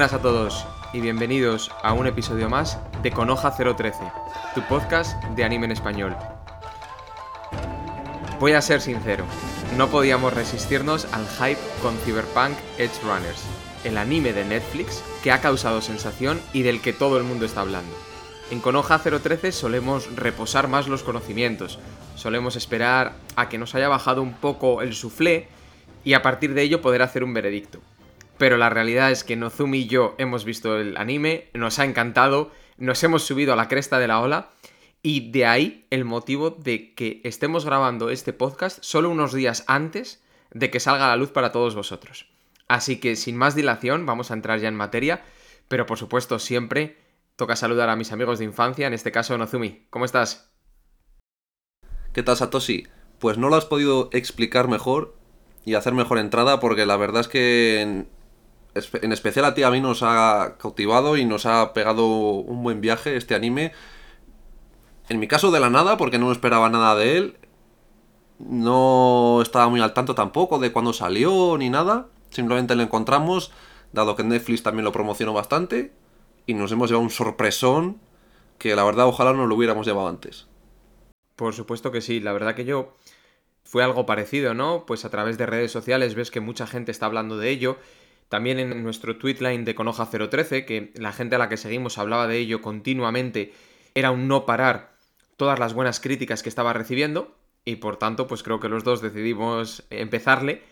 Buenas a todos y bienvenidos a un episodio más de Conoja 013, tu podcast de anime en español. Voy a ser sincero, no podíamos resistirnos al hype con Cyberpunk Edge Runners, el anime de Netflix que ha causado sensación y del que todo el mundo está hablando. En Conoja 013 solemos reposar más los conocimientos, solemos esperar a que nos haya bajado un poco el suflé y a partir de ello poder hacer un veredicto. Pero la realidad es que Nozumi y yo hemos visto el anime, nos ha encantado, nos hemos subido a la cresta de la ola y de ahí el motivo de que estemos grabando este podcast solo unos días antes de que salga a la luz para todos vosotros. Así que sin más dilación vamos a entrar ya en materia, pero por supuesto siempre toca saludar a mis amigos de infancia, en este caso Nozumi. ¿Cómo estás? ¿Qué tal Satoshi? Pues no lo has podido explicar mejor y hacer mejor entrada porque la verdad es que en, especial a ti a mí nos ha cautivado y nos ha pegado un buen viaje este anime. En mi caso de la nada porque no esperaba nada de él. No estaba muy al tanto tampoco de cuándo salió ni nada. Simplemente lo encontramos, dado que Netflix también lo promocionó bastante. Y nos hemos llevado un sorpresón que la verdad ojalá no lo hubiéramos llevado antes. Por supuesto que sí, la verdad que yo fue algo parecido, ¿no? Pues a través de redes sociales ves que mucha gente está hablando de ello. También en nuestro tweetline de Conoja 013, que la gente a la que seguimos hablaba de ello continuamente, era un no parar todas las buenas críticas que estaba recibiendo. Y por tanto, pues creo que los dos decidimos empezarle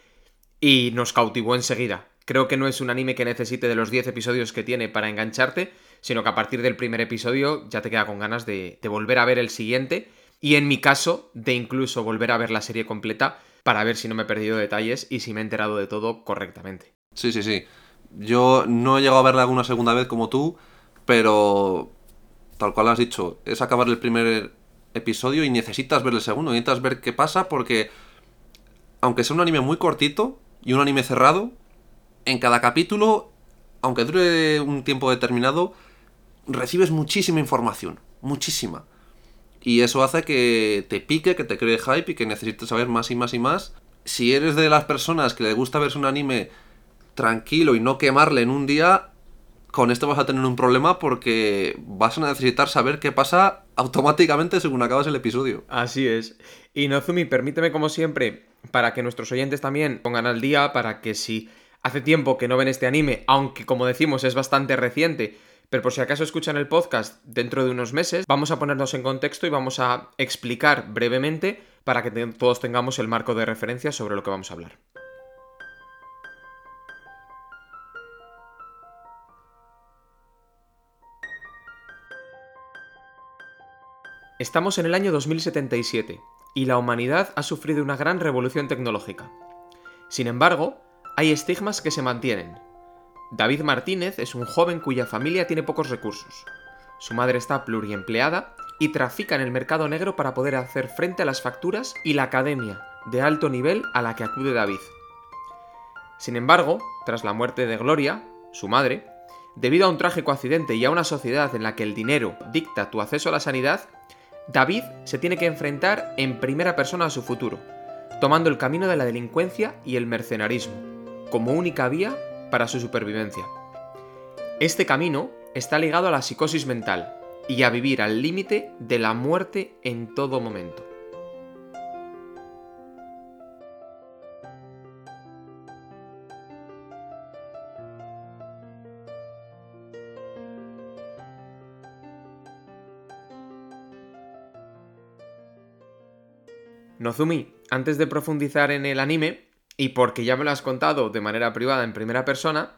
y nos cautivó enseguida. Creo que no es un anime que necesite de los 10 episodios que tiene para engancharte, sino que a partir del primer episodio ya te queda con ganas de, de volver a ver el siguiente y en mi caso de incluso volver a ver la serie completa para ver si no me he perdido detalles y si me he enterado de todo correctamente. Sí, sí, sí. Yo no he llegado a verla alguna segunda vez como tú, pero tal cual has dicho, es acabar el primer episodio y necesitas ver el segundo, necesitas ver qué pasa porque aunque sea un anime muy cortito y un anime cerrado, en cada capítulo, aunque dure un tiempo determinado, recibes muchísima información, muchísima. Y eso hace que te pique, que te cree hype y que necesites saber más y más y más. Si eres de las personas que le gusta verse un anime tranquilo y no quemarle en un día, con esto vas a tener un problema porque vas a necesitar saber qué pasa automáticamente según acabas el episodio. Así es. Y Nozumi, permíteme como siempre, para que nuestros oyentes también pongan al día, para que si hace tiempo que no ven este anime, aunque como decimos es bastante reciente, pero por si acaso escuchan el podcast dentro de unos meses, vamos a ponernos en contexto y vamos a explicar brevemente para que todos tengamos el marco de referencia sobre lo que vamos a hablar. Estamos en el año 2077 y la humanidad ha sufrido una gran revolución tecnológica. Sin embargo, hay estigmas que se mantienen, David Martínez es un joven cuya familia tiene pocos recursos. Su madre está pluriempleada y trafica en el mercado negro para poder hacer frente a las facturas y la academia de alto nivel a la que acude David. Sin embargo, tras la muerte de Gloria, su madre, debido a un trágico accidente y a una sociedad en la que el dinero dicta tu acceso a la sanidad, David se tiene que enfrentar en primera persona a su futuro, tomando el camino de la delincuencia y el mercenarismo, como única vía para su supervivencia. Este camino está ligado a la psicosis mental y a vivir al límite de la muerte en todo momento. Nozumi, antes de profundizar en el anime, y porque ya me lo has contado de manera privada en primera persona,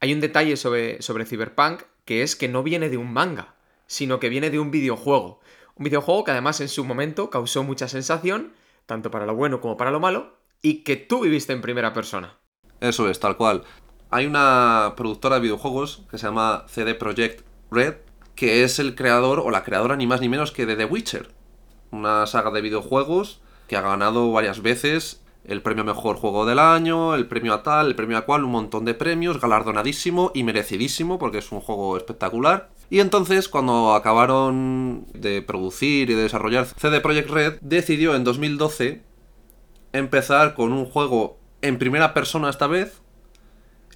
hay un detalle sobre, sobre Cyberpunk que es que no viene de un manga, sino que viene de un videojuego. Un videojuego que además en su momento causó mucha sensación, tanto para lo bueno como para lo malo, y que tú viviste en primera persona. Eso es, tal cual. Hay una productora de videojuegos que se llama CD Projekt Red, que es el creador o la creadora ni más ni menos que de The Witcher, una saga de videojuegos que ha ganado varias veces el premio mejor juego del año, el premio a tal, el premio a cual, un montón de premios, galardonadísimo y merecidísimo porque es un juego espectacular. Y entonces, cuando acabaron de producir y de desarrollar CD Projekt Red, decidió en 2012 empezar con un juego en primera persona esta vez,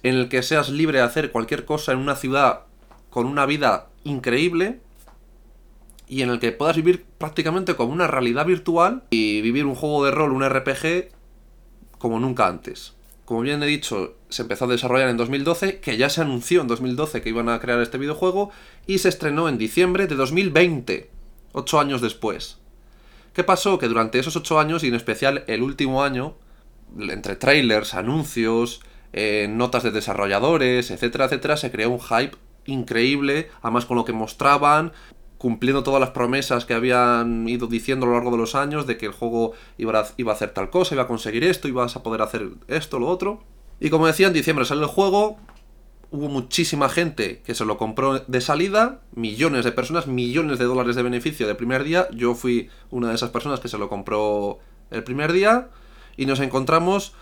en el que seas libre de hacer cualquier cosa en una ciudad con una vida increíble y en el que puedas vivir prácticamente como una realidad virtual y vivir un juego de rol, un RPG, como nunca antes. Como bien he dicho, se empezó a desarrollar en 2012, que ya se anunció en 2012 que iban a crear este videojuego, y se estrenó en diciembre de 2020, ocho años después. ¿Qué pasó? Que durante esos ocho años, y en especial el último año, entre trailers, anuncios, eh, notas de desarrolladores, etcétera, etcétera, se creó un hype increíble, además con lo que mostraban, cumpliendo todas las promesas que habían ido diciendo a lo largo de los años de que el juego iba a, iba a hacer tal cosa, iba a conseguir esto, ibas a poder hacer esto, lo otro. Y como decía, en diciembre sale el juego, hubo muchísima gente que se lo compró de salida, millones de personas, millones de dólares de beneficio de primer día. Yo fui una de esas personas que se lo compró el primer día y nos encontramos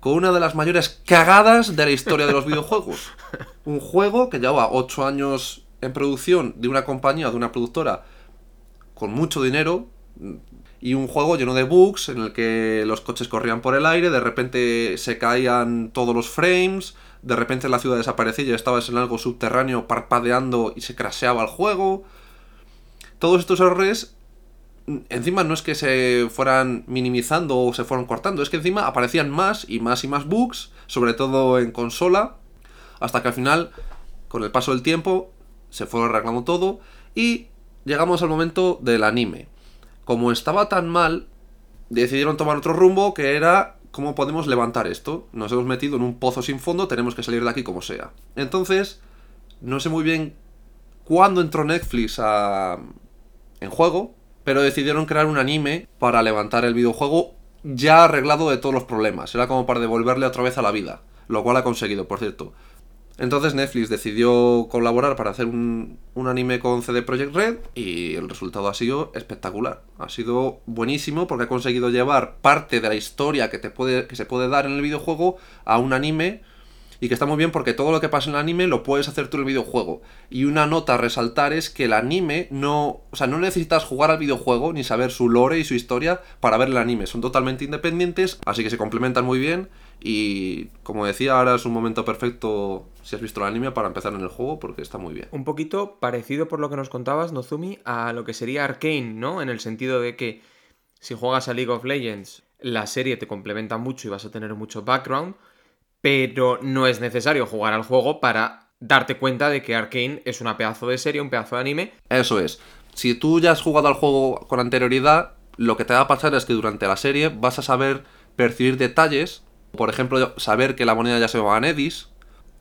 con una de las mayores cagadas de la historia de los videojuegos. Un juego que llevaba 8 años en producción de una compañía, de una productora con mucho dinero y un juego lleno de bugs en el que los coches corrían por el aire, de repente se caían todos los frames, de repente la ciudad desaparecía y estabas en algo subterráneo parpadeando y se craseaba el juego. Todos estos errores encima no es que se fueran minimizando o se fueran cortando, es que encima aparecían más y más y más bugs, sobre todo en consola, hasta que al final, con el paso del tiempo, se fue arreglando todo y llegamos al momento del anime. Como estaba tan mal, decidieron tomar otro rumbo que era cómo podemos levantar esto. Nos hemos metido en un pozo sin fondo, tenemos que salir de aquí como sea. Entonces, no sé muy bien cuándo entró Netflix a... en juego, pero decidieron crear un anime para levantar el videojuego ya arreglado de todos los problemas. Era como para devolverle otra vez a la vida, lo cual ha conseguido, por cierto. Entonces Netflix decidió colaborar para hacer un, anime con CD Projekt Red y el resultado ha sido espectacular. Ha sido buenísimo porque ha conseguido llevar parte de la historia que, te puede, que se puede dar en el videojuego a un anime y que está muy bien porque todo lo que pasa en el anime lo puedes hacer tú en el videojuego. Y una nota a resaltar es que el anime no, o sea, no necesitas jugar al videojuego ni saber su lore y su historia para ver el anime, son totalmente independientes, así que se complementan muy bien y como decía, ahora es un momento perfecto si has visto el anime para empezar en el juego porque está muy bien. Un poquito parecido por lo que nos contabas, Nozumi, a lo que sería Arkane, ¿no? En el sentido de que si juegas a League of Legends, la serie te complementa mucho y vas a tener mucho background, pero no es necesario jugar al juego para darte cuenta de que Arkane es una pedazo de serie, un pedazo de anime. Eso es. Si tú ya has jugado al juego con anterioridad, lo que te va a pasar es que durante la serie vas a saber percibir detalles, por ejemplo, saber que la moneda ya se llama Nedis,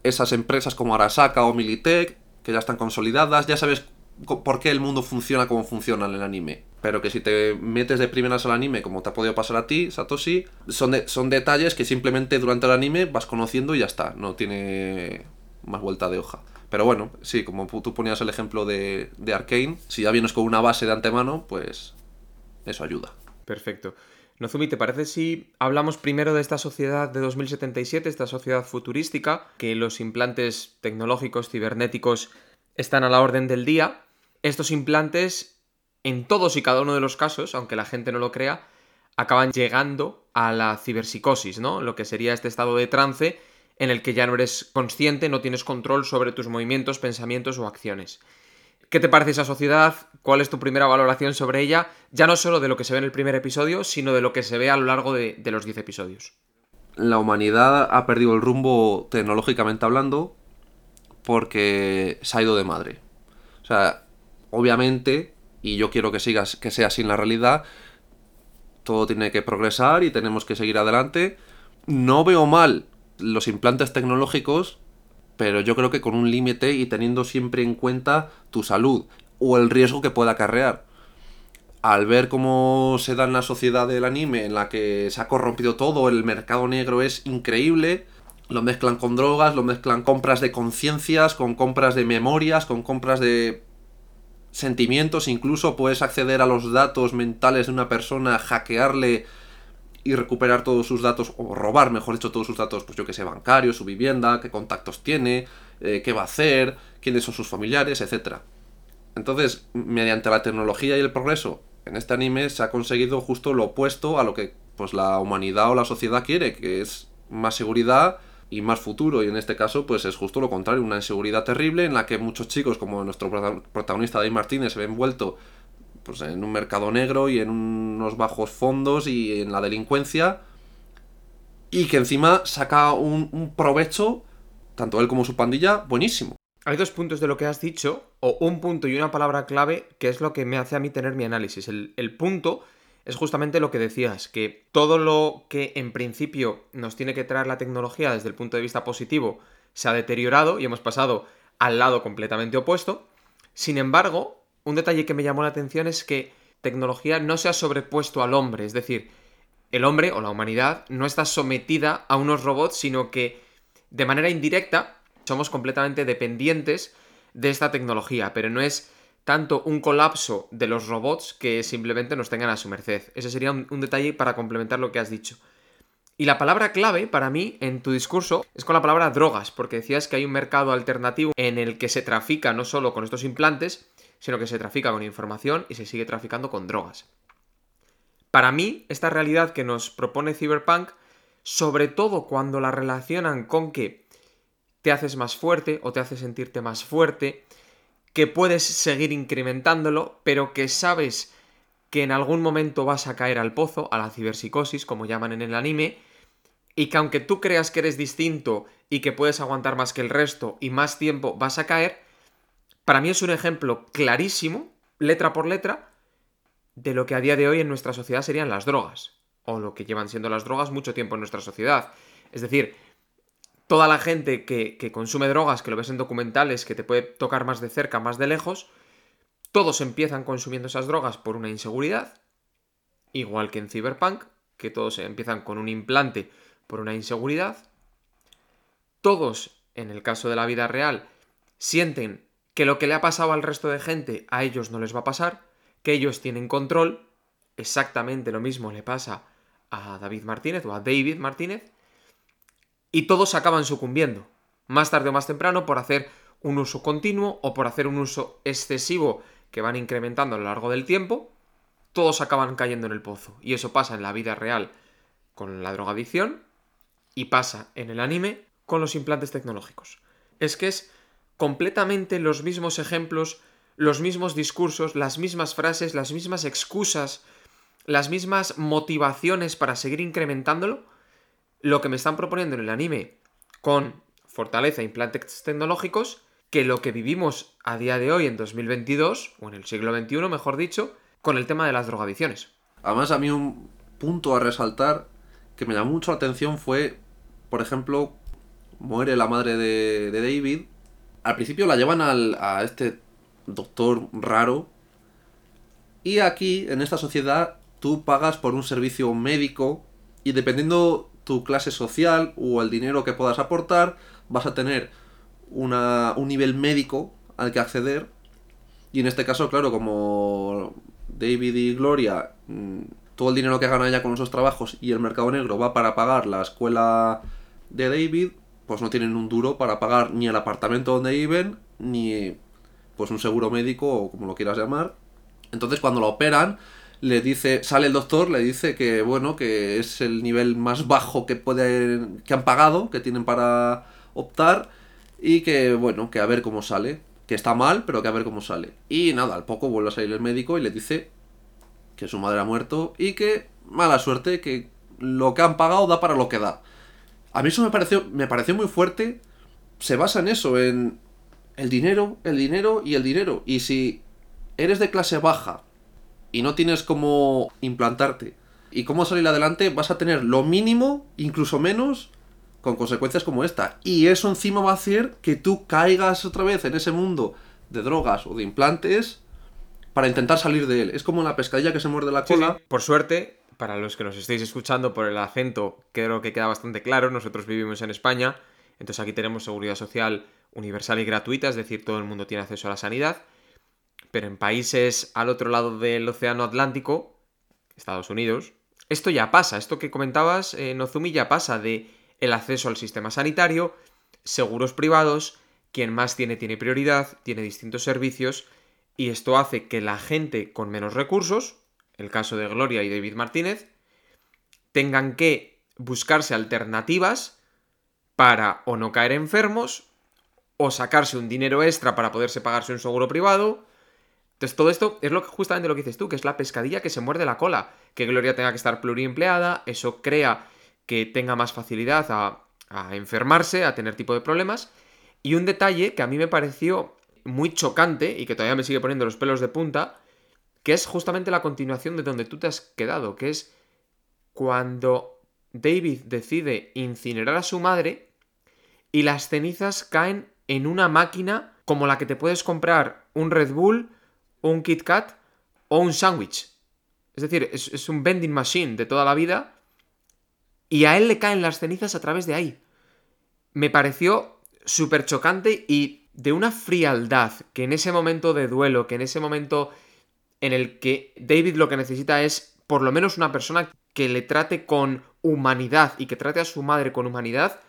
esas empresas como Arasaka o Militech, que ya están consolidadas, ya sabes por qué el mundo funciona como funciona en el anime. Pero que si te metes de primeras al anime, como te ha podido pasar a ti, Satoshi, son, son detalles que simplemente durante el anime vas conociendo y ya está. No tiene más vuelta de hoja. Pero bueno, sí, como tú ponías el ejemplo de, de Arkane, si ya vienes con una base de antemano, pues eso ayuda. Perfecto. Nozumi, ¿te parece si hablamos primero de esta sociedad de 2077, esta sociedad futurística, que los implantes tecnológicos, cibernéticos, están a la orden del día? Estos implantes, en todos y cada uno de los casos, aunque la gente no lo crea, acaban llegando a la ciberpsicosis, ¿no? Lo que sería este estado de trance en el que ya no eres consciente, no tienes control sobre tus movimientos, pensamientos o acciones. ¿Qué te parece esa sociedad? ¿Cuál es tu primera valoración sobre ella? Ya no solo de lo que se ve en el primer episodio, sino de lo que se ve a lo largo de, los 10 episodios. La humanidad ha perdido el rumbo tecnológicamente hablando porque se ha ido de madre. O sea, obviamente, y yo quiero que sigas, que sea así en la realidad, todo tiene que progresar y tenemos que seguir adelante. No veo mal los implantes tecnológicos pero yo creo que con un límite y teniendo siempre en cuenta tu salud o el riesgo que pueda acarrear. Al ver cómo se da en la sociedad del anime, en la que se ha corrompido todo, el mercado negro es increíble, lo mezclan con drogas, lo mezclan compras de conciencias, con compras de memorias, con compras de sentimientos, incluso puedes acceder a los datos mentales de una persona, hackearle y recuperar todos sus datos, o robar, mejor dicho, todos sus datos, pues yo que sé, bancarios, su vivienda, qué contactos tiene, eh, qué va a hacer, quiénes son sus familiares, etc. Entonces, mediante la tecnología y el progreso, en este anime se ha conseguido justo lo opuesto a lo que pues la humanidad o la sociedad quiere, que es más seguridad, y más futuro. Y en este caso, pues es justo lo contrario, una inseguridad terrible en la que muchos chicos, como nuestro protagonista Dave Martínez, se ve envuelto pues, en un mercado negro y en unos bajos fondos y en la delincuencia. Y que encima saca un, un provecho, tanto él como su pandilla, buenísimo. Hay dos puntos de lo que has dicho, o un punto y una palabra clave, que es lo que me hace a mí tener mi análisis. El, el punto es justamente lo que decías, que todo lo que en principio nos tiene que traer la tecnología desde el punto de vista positivo se ha deteriorado y hemos pasado al lado completamente opuesto. Sin embargo, un detalle que me llamó la atención es que tecnología no se ha sobrepuesto al hombre, es decir, el hombre o la humanidad no está sometida a unos robots, sino que de manera indirecta somos completamente dependientes de esta tecnología, pero no es tanto un colapso de los robots que simplemente nos tengan a su merced. Ese sería un, detalle para complementar lo que has dicho. Y la palabra clave para mí en tu discurso es con la palabra drogas, porque decías que hay un mercado alternativo en el que se trafica no solo con estos implantes, sino que se trafica con información y se sigue traficando con drogas. Para mí, esta realidad que nos propone Cyberpunk, sobre todo cuando la relacionan con que te haces más fuerte o te hace sentirte más fuerte, que puedes seguir incrementándolo, pero que sabes que en algún momento vas a caer al pozo, a la ciberpsicosis, como llaman en el anime, y que aunque tú creas que eres distinto y que puedes aguantar más que el resto y más tiempo vas a caer, para mí es un ejemplo clarísimo, letra por letra, de lo que a día de hoy en nuestra sociedad serían las drogas, o lo que llevan siendo las drogas mucho tiempo en nuestra sociedad. Es decir, toda la gente que, consume drogas, que lo ves en documentales, que te puede tocar más de cerca, más de lejos, todos empiezan consumiendo esas drogas por una inseguridad, igual que en Cyberpunk, que todos empiezan con un implante por una inseguridad. Todos, en el caso de la vida real, sienten que lo que le ha pasado al resto de gente a ellos no les va a pasar, que ellos tienen control. Exactamente lo mismo le pasa a David Martínez o a David Martínez y todos acaban sucumbiendo, más tarde o más temprano, por hacer un uso continuo o por hacer un uso excesivo que van incrementando a lo largo del tiempo, todos acaban cayendo en el pozo. Y eso pasa en la vida real con la drogadicción y pasa en el anime con los implantes tecnológicos. Es que es completamente los mismos ejemplos, los mismos discursos, las mismas frases, las mismas excusas, las mismas motivaciones para seguir incrementándolo, lo que me están proponiendo en el anime con fortaleza e implantes tecnológicos que lo que vivimos a día de hoy en 2022, o en el siglo XXI, mejor dicho, con el tema de las drogadicciones. Además, a mí un punto a resaltar que me llamó mucho la atención fue, por ejemplo, muere la madre de, David. Al principio la llevan a este doctor raro. Y aquí, en esta sociedad, tú pagas por un servicio médico y dependiendo tu clase social o el dinero que puedas aportar, vas a tener una, un nivel médico al que acceder. Y en este caso, claro, como David y Gloria, mm, todo el dinero que ganan ya con esos trabajos y el mercado negro va para pagar la escuela de David, pues no tienen un duro para pagar ni el apartamento donde viven, ni pues un seguro médico o como lo quieras llamar. Entonces cuando lo operan, le dice, sale el doctor, le dice que bueno, que es el nivel más bajo que pueden, que han pagado, que tienen para optar y que bueno, que a ver cómo sale, que está mal, pero que a ver cómo sale. Y nada, al poco vuelve a salir el médico y le dice que su madre ha muerto y que mala suerte, que lo que han pagado da para lo que da. A mí eso me pareció, me pareció muy fuerte. Se basa en eso, en el dinero, el dinero y el dinero. Y si eres de clase baja y no tienes cómo implantarte y cómo salir adelante, vas a tener lo mínimo, incluso menos, con consecuencias como esta. Y eso encima va a hacer que tú caigas otra vez en ese mundo de drogas o de implantes para intentar salir de él. Es como la pescadilla que se muerde la cola. Por suerte, para los que nos estéis escuchando por el acento, creo que queda bastante claro, nosotros vivimos en España, entonces aquí tenemos seguridad social universal y gratuita, es decir, todo el mundo tiene acceso a la sanidad. Pero en países al otro lado del Océano Atlántico, Estados Unidos, esto ya pasa, esto que comentabas, eh, Nozumi, ya pasa de el acceso al sistema sanitario, seguros privados, quien más tiene tiene prioridad, tiene distintos servicios, y esto hace que la gente con menos recursos, el caso de Gloria y David Martínez, tengan que buscarse alternativas para o no caer enfermos o sacarse un dinero extra para poderse pagarse un seguro privado. Entonces todo esto es lo que, justamente lo que dices tú, que es la pescadilla que se muerde la cola, que Gloria tenga que estar pluriempleada, eso crea que tenga más facilidad a, a enfermarse, a tener tipo de problemas. Y un detalle que a mí me pareció muy chocante y que todavía me sigue poniendo los pelos de punta, que es justamente la continuación de donde tú te has quedado, que es cuando David decide incinerar a su madre y las cenizas caen en una máquina como la que te puedes comprar un Red Bull, un Kit Kat o un sándwich. Es decir, es, es, un vending machine de toda la vida y a él le caen las cenizas a través de ahí. Me pareció súper chocante y de una frialdad que en ese momento de duelo, que en ese momento en el que David lo que necesita es por lo menos una persona que le trate con humanidad y que trate a su madre con humanidad,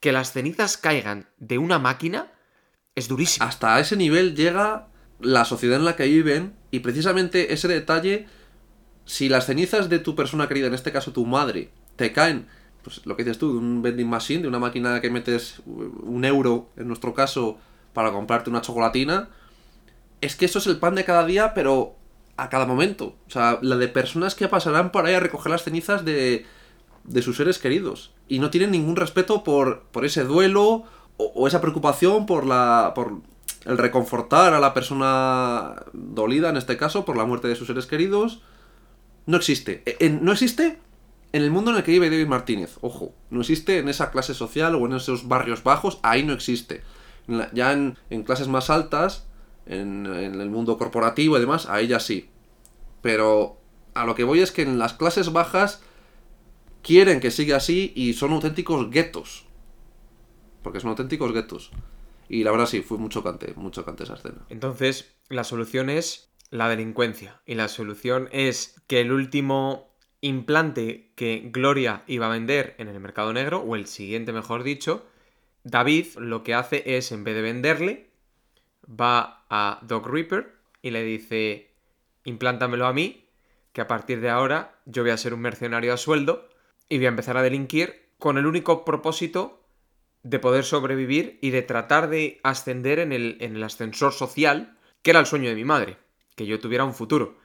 que las cenizas caigan de una máquina, es durísimo. Hasta ese nivel llega la sociedad en la que viven y precisamente ese detalle, si las cenizas de tu persona querida, en este caso tu madre, te caen, pues lo que dices tú, de un vending machine, de una máquina que metes un euro, en nuestro caso, para comprarte una chocolatina, es que eso es el pan de cada día, pero a cada momento. O sea, la de personas que pasarán por ahí a recoger las cenizas de, de sus seres queridos. Y no tienen ningún respeto por, por ese duelo o, esa preocupación por la. por el reconfortar a la persona dolida, en este caso, por la muerte de sus seres queridos. No existe. En, no existe en el mundo en el que vive David Martínez. Ojo, no existe en esa clase social o en esos barrios bajos, ahí no existe. Ya en clases más altas, en, el mundo corporativo y demás, ahí ya sí. Pero a lo que voy es que en las clases bajas quieren que siga así y son auténticos guetos. Porque son auténticos guetos. Y la verdad sí, fue muy chocante, muy chocante esa escena. Entonces, la solución es la delincuencia. Y la solución es que el último implante que Gloria iba a vender en el mercado negro, o el siguiente mejor dicho, David lo que hace es, en vez de venderle, va a Doc Reaper y le dice, implántamelo a mí, que a partir de ahora yo voy a ser un mercenario a sueldo y voy a empezar a delinquir con el único propósito de poder sobrevivir y de tratar de ascender en el, en el ascensor social, que era el sueño de mi madre, que yo tuviera un futuro.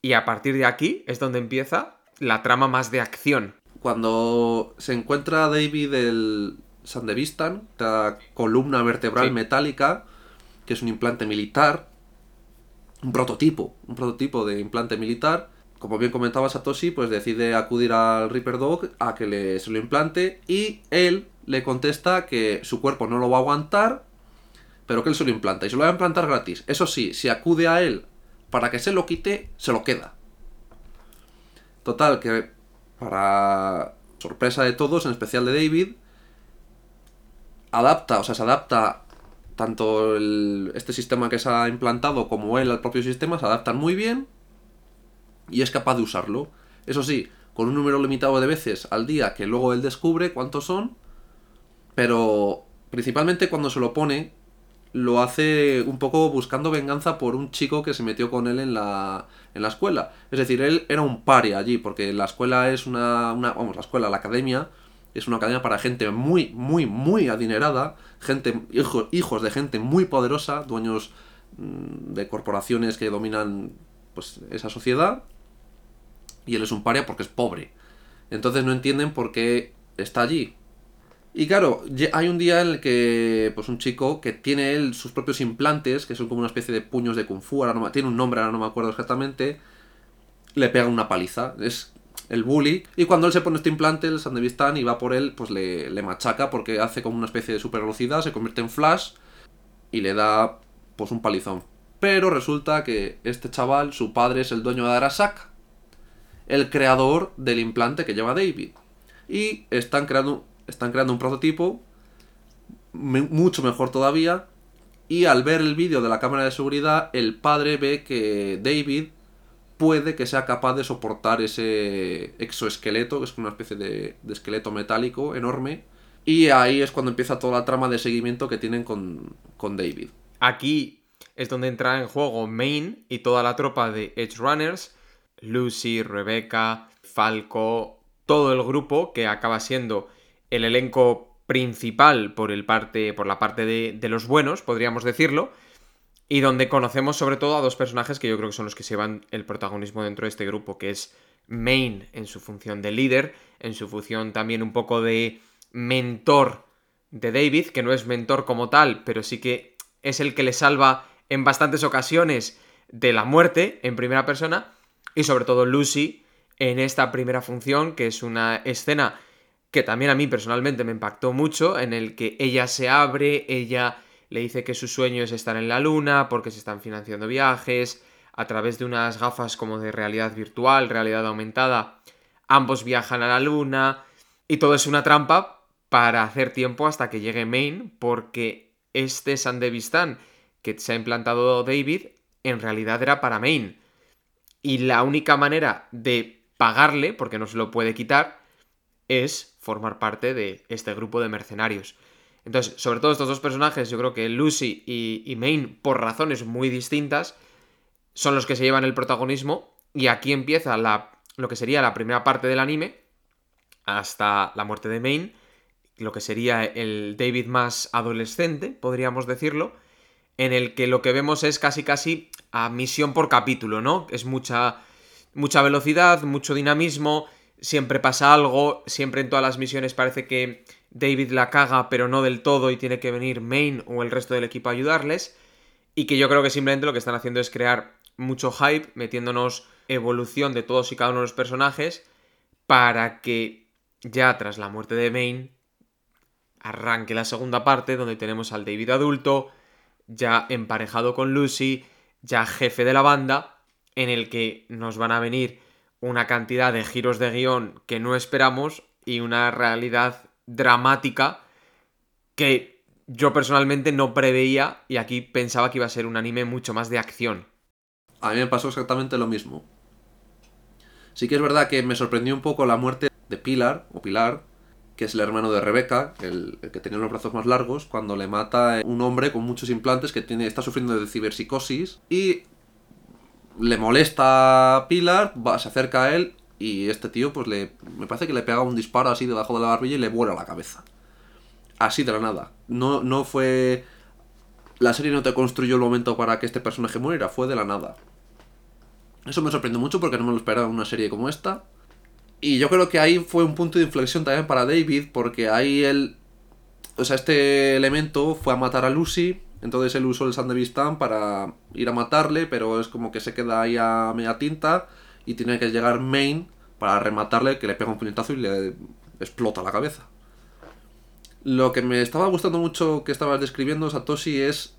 Y a partir de aquí es donde empieza la trama más de acción. Cuando se encuentra David el Sandevistan, la columna vertebral sí. metálica, que es un implante militar, un prototipo, un prototipo de implante militar. Como bien comentaba Satoshi, pues decide acudir al Reaper Dog a que le, se lo implante y él le contesta que su cuerpo no lo va a aguantar, pero que él se lo implanta y se lo va a implantar gratis. Eso sí, si acude a él para que se lo quite, se lo queda. Total, que para sorpresa de todos, en especial de David, adapta, o sea, se adapta tanto el, este sistema que se ha implantado como él al propio sistema, se adaptan muy bien y es capaz de usarlo. Eso sí, con un número limitado de veces al día que luego él descubre cuántos son, pero principalmente cuando se lo pone, lo hace un poco buscando venganza por un chico que se metió con él en la, en la escuela. Es decir, él era un paria allí, porque la escuela es una, una, Vamos, la escuela, la academia, es una academia para gente muy, muy, muy adinerada, gente, hijo, hijos de gente muy poderosa, dueños mmm, de corporaciones que dominan pues, esa sociedad, y él es un paria porque es pobre. Entonces no entienden por qué está allí. Y claro, hay un día en el que pues un chico que tiene él sus propios implantes, que son como una especie de puños de kung fu, tiene un nombre, ahora no me acuerdo exactamente, le pega una paliza. Es el bully. Y cuando él se pone este implante, el Sandevistán, y va por él, pues le, le, machaca porque hace como una especie de super velocidad, se convierte en flash y le da pues un palizón. Pero resulta que este chaval, su padre es el dueño de Arasak, el creador del implante que lleva David. Y están creando están creando un prototipo mucho mejor todavía y al ver el vídeo de la cámara de seguridad el padre ve que David puede que sea capaz de soportar ese exoesqueleto que es una especie de, esqueleto metálico enorme. Y ahí es cuando empieza toda la trama de seguimiento que tienen con, con David. Aquí es donde entra en juego Main y toda la tropa de Edge Runners Lucy, Rebecca, Falco todo el grupo que acaba siendo el elenco principal por, el parte, por la parte de los buenos, podríamos decirlo, y donde conocemos sobre todo a dos personajes que yo creo que son los que llevan el protagonismo dentro de este grupo, que es Main en su función de líder, en su función también un poco de mentor de David, que no es mentor como tal, pero sí que es el que le salva en bastantes ocasiones de la muerte en primera persona, y sobre todo Lucy en esta primera función, que es una escena que también a mí personalmente me impactó mucho, en el que ella se abre, ella le dice que su sueño es estar en la luna, porque se están financiando viajes, a través de unas gafas como de realidad virtual, realidad aumentada, ambos viajan a la luna, y todo es una trampa para hacer tiempo hasta que llegue Main, porque este Sandevistán que se ha implantado David, en realidad era para Main. Y la única manera de pagarle, porque no se lo puede quitar, es formar parte de este grupo de mercenarios. Entonces, sobre todo estos dos personajes, yo creo que Lucy y, y por razones muy distintas, son los que se llevan el protagonismo. Y aquí empieza la, lo que sería la primera parte del anime, hasta la muerte de Main, lo que sería el David más adolescente, podríamos decirlo, en el que lo que vemos es casi casi a misión por capítulo, ¿no? Es mucha, mucha velocidad, mucho dinamismo, siempre pasa algo, siempre en todas las misiones parece que David la caga, pero no del todo, y tiene que venir Main o el resto del equipo a ayudarles, y que yo creo que simplemente lo que están haciendo es crear mucho hype, metiéndonos evolución de todos y cada uno de los personajes, para que ya tras la muerte de Main arranque la segunda parte, donde tenemos al David adulto, ya emparejado con Lucy, ya jefe de la banda, en el que nos van a venir una cantidad de giros de guion que no esperamos y una realidad dramática que yo personalmente no preveía y aquí pensaba que iba a ser un anime mucho más de acción. A mí me pasó exactamente lo mismo. Sí que es verdad que me sorprendió un poco la muerte de Pilar, o Pilar, que es el hermano de Rebeca, el, que tenía los brazos más largos, cuando le mata un hombre con muchos implantes que tiene, está sufriendo de ciberpsicosis y le molesta a Pilar, va, se acerca a él y este tío pues le me parece que le pega un disparo así debajo de la barbilla y le vuela la cabeza. Así de la nada. No, no fue... La serie no te construyó el momento para que este personaje muriera, fue de la nada. Eso me sorprendió mucho porque no me lo esperaba en una serie como esta. Y yo creo que ahí fue un punto de inflexión también para David, porque ahí él. O sea, este elemento fue a matar a Lucy. Entonces él usó el Sandevistán para ir a matarle, pero es como que se queda ahí a media tinta. Y tiene que llegar Main para rematarle, que le pega un puñetazo y le explota la cabeza. Lo que me estaba gustando mucho que estabas describiendo, Satoshi, es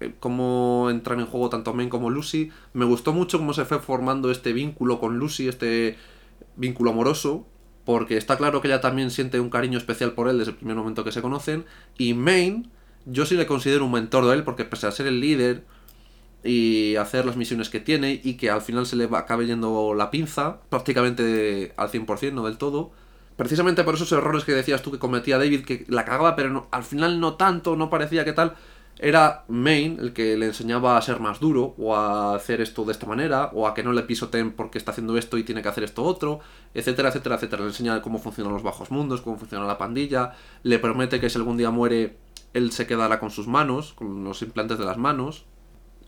eh, cómo entran en juego tanto Main como Lucy. Me gustó mucho cómo se fue formando este vínculo con Lucy, este vínculo amoroso, porque está claro que ella también siente un cariño especial por él desde el primer momento que se conocen. Y Main, yo sí le considero un mentor de él, porque pese a ser el líder y hacer las misiones que tiene, y que al final se le va, acabe yendo la pinza, prácticamente al 100%, no del todo. Precisamente por esos errores que decías tú que cometía David, que la cagaba, pero al final no tanto, no parecía que tal era Main el que le enseñaba a ser más duro, o a hacer esto de esta manera, o a que no le pisoteen porque está haciendo esto y tiene que hacer esto otro, etcétera, etcétera, etcétera. Le enseña cómo funcionan los bajos mundos, cómo funciona la pandilla, le promete que si algún día muere, él se quedará con sus manos, con los implantes de las manos.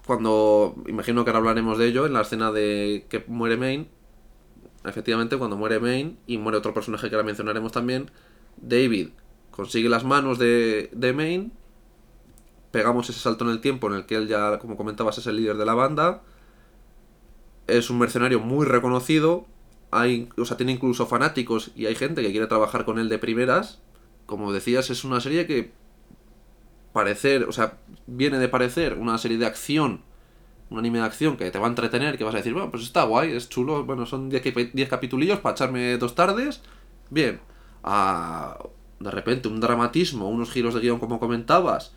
Cuando, imagino que ahora hablaremos de ello, en la escena de que muere Main, efectivamente, cuando muere Main y muere otro personaje que ahora mencionaremos también, David consigue las manos de, de Main pegamos ese salto en el tiempo en el que él ya, como comentabas, es el líder de la banda. Es un mercenario muy reconocido. Hay, o sea, tiene incluso fanáticos y hay gente que quiere trabajar con él de primeras. Como decías, es una serie que parecer, o sea, viene de parecer una serie de acción, un anime de acción que te va a entretener, que vas a decir, bueno, pues está guay, es chulo, bueno, son 10 capitulillos para echarme dos tardes, bien. Ah, de repente un dramatismo, unos giros de guion como comentabas,